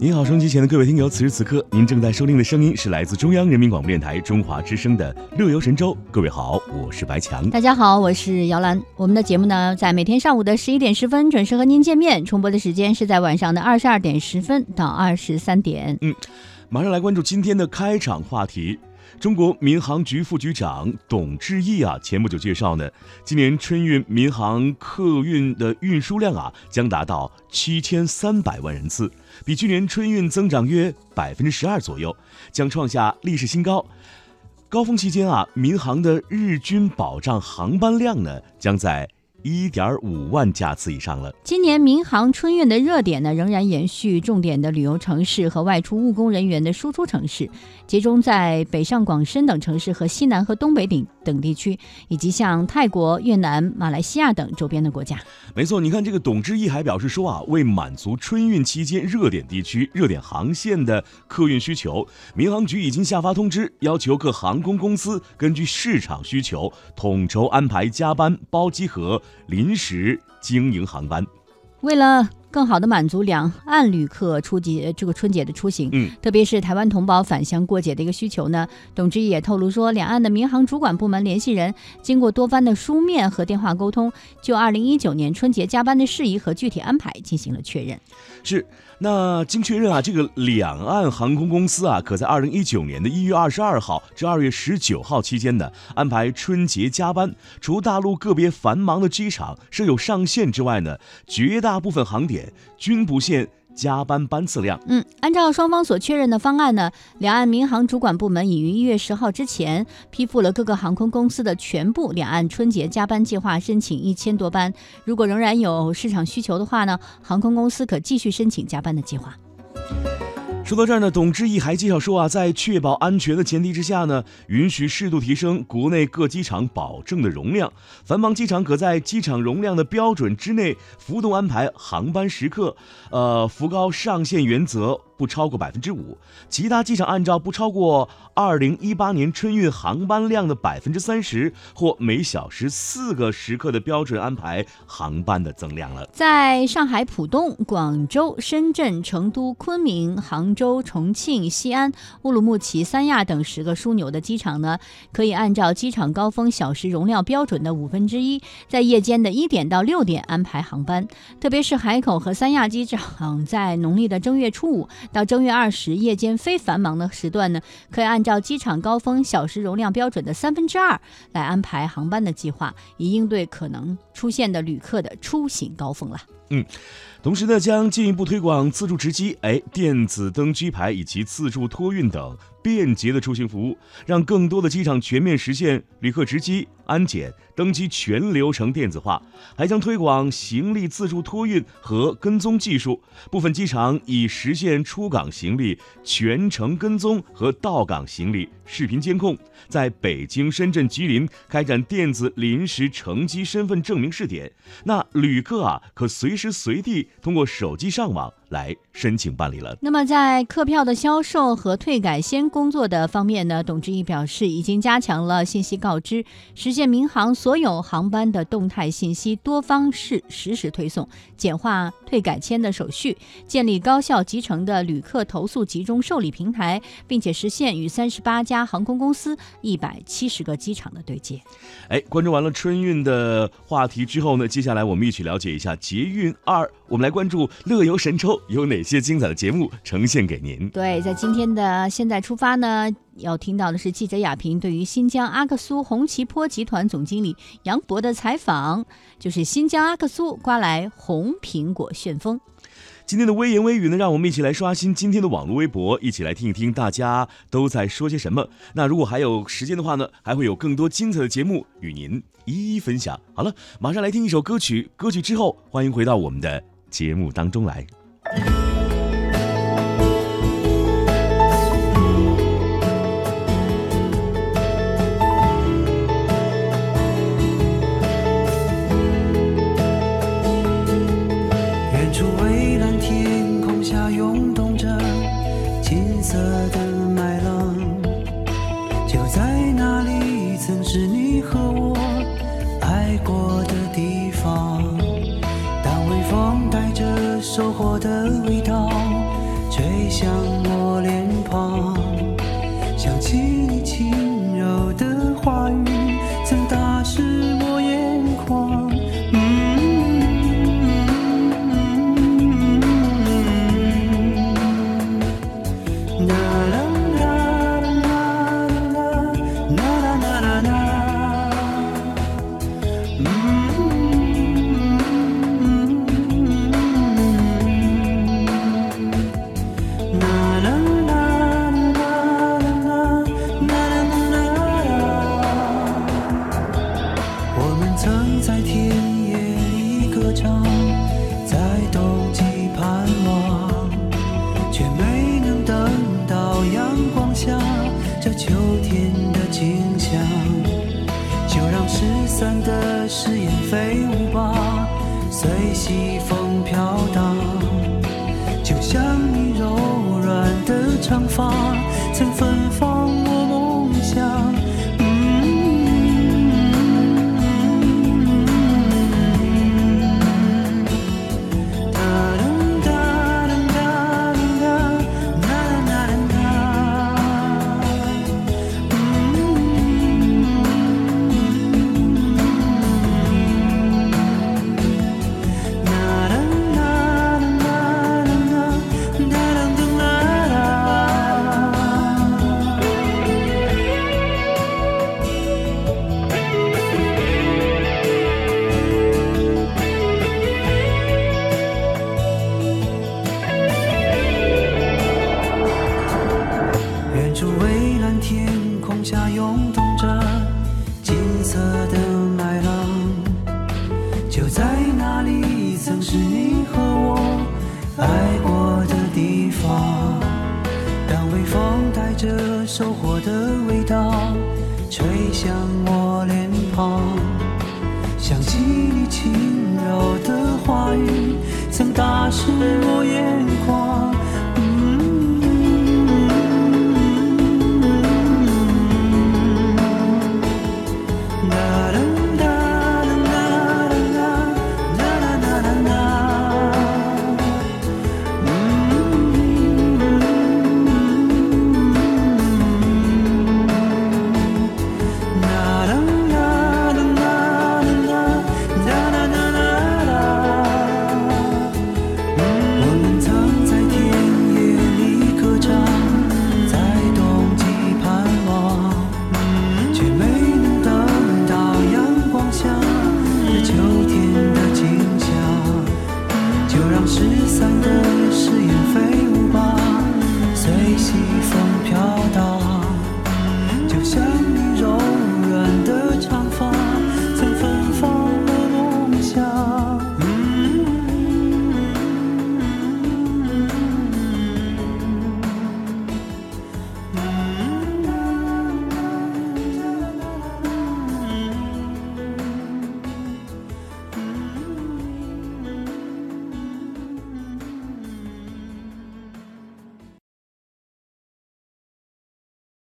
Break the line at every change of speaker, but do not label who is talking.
您好，收音机前的各位听友，此时此刻您正在收听的声音是来自中央人民广播电台中华之声的《乐游神州》。各位好，我是白强。
大家好，我是姚兰。我们的节目呢，在每天上午的十一点十分准时和您见面，重播的时间是在晚上的二十二点十分到二十三点。
嗯，马上来关注今天的开场话题。中国民航局副局长董志毅啊，前不久介绍呢，今年春运民航客运的运输量啊，将达到七千三百万人次，比去年春运增长约百分之十二左右，将创下历史新高。高峰期间啊，民航的日均保障航班量呢，将在。一点五万架次以上了。
今年民航春运的热点呢，仍然延续重点的旅游城市和外出务工人员的输出城市，集中在北上广深等城市和西南和东北等等地区，以及像泰国、越南、马来西亚等周边的国家。
没错，你看这个董志毅还表示说啊，为满足春运期间热点地区、热点航线的客运需求，民航局已经下发通知，要求各航空公司根据市场需求，统筹安排加班、包机和。临时经营航班，
为了更好的满足两岸旅客出节这个春节的出行，
嗯，
特别是台湾同胞返乡过节的一个需求呢，董志毅也透露说，两岸的民航主管部门联系人经过多番的书面和电话沟通，就二零一九年春节加班的事宜和具体安排进行了确认。
是。那经确认啊，这个两岸航空公司啊，可在二零一九年的一月二十二号至二月十九号期间呢，安排春节加班。除大陆个别繁忙的机场设有上限之外呢，绝大部分航点均不限。加班班次量，
嗯，按照双方所确认的方案呢，两岸民航主管部门已于一月十号之前批复了各个航空公司的全部两岸春节加班计划申请一千多班。如果仍然有市场需求的话呢，航空公司可继续申请加班的计划。
说到这儿呢，董志毅还介绍说啊，在确保安全的前提之下呢，允许适度提升国内各机场保证的容量。繁忙机场可在机场容量的标准之内浮动安排航班时刻，呃，浮高上限原则。不超过百分之五，其他机场按照不超过二零一八年春运航班量的百分之三十或每小时四个时刻的标准安排航班的增量了。
在上海浦东、广州、深圳、成都、昆明、杭州、重庆、西安、乌鲁木齐、三亚等十个枢纽的机场呢，可以按照机场高峰小时容量标准的五分之一，在夜间的一点到六点安排航班。特别是海口和三亚机场，在农历的正月初五。到正月二十夜间非繁忙的时段呢，可以按照机场高峰小时容量标准的三分之二来安排航班的计划，以应对可能出现的旅客的出行高峰了。
嗯，同时呢，将进一步推广自助值机、哎电子登机牌以及自助托运等便捷的出行服务，让更多的机场全面实现旅客值机。安检登机全流程电子化，还将推广行李自助托运和跟踪技术。部分机场已实现出港行李全程跟踪和到港行李视频监控。在北京、深圳、吉林开展电子临时乘机身份证明试点，那旅客啊可随时随地通过手机上网。来申请办理了。
那么，在客票的销售和退改签工作的方面呢？董志毅表示，已经加强了信息告知，实现民航所有航班的动态信息多方式实时推送，简化退改签的手续，建立高效集成的旅客投诉集中受理平台，并且实现与三十八家航空公司、一百七十个机场的对接。
哎，关注完了春运的话题之后呢，接下来我们一起了解一下捷运二。我们来关注乐游神州有哪些精彩的节目呈现给您？
对，在今天的现在出发呢，要听到的是记者亚平对于新疆阿克苏红旗坡集团总经理杨博的采访，就是新疆阿克苏刮来红苹果旋风。
今天的微言微语呢，让我们一起来刷新今天的网络微博，一起来听一听大家都在说些什么。那如果还有时间的话呢，还会有更多精彩的节目与您一一分享。好了，马上来听一首歌曲，歌曲之后欢迎回到我们的。节目当中来。
的誓言飞舞吧随西风飘荡就像你柔软的长发。Thank you.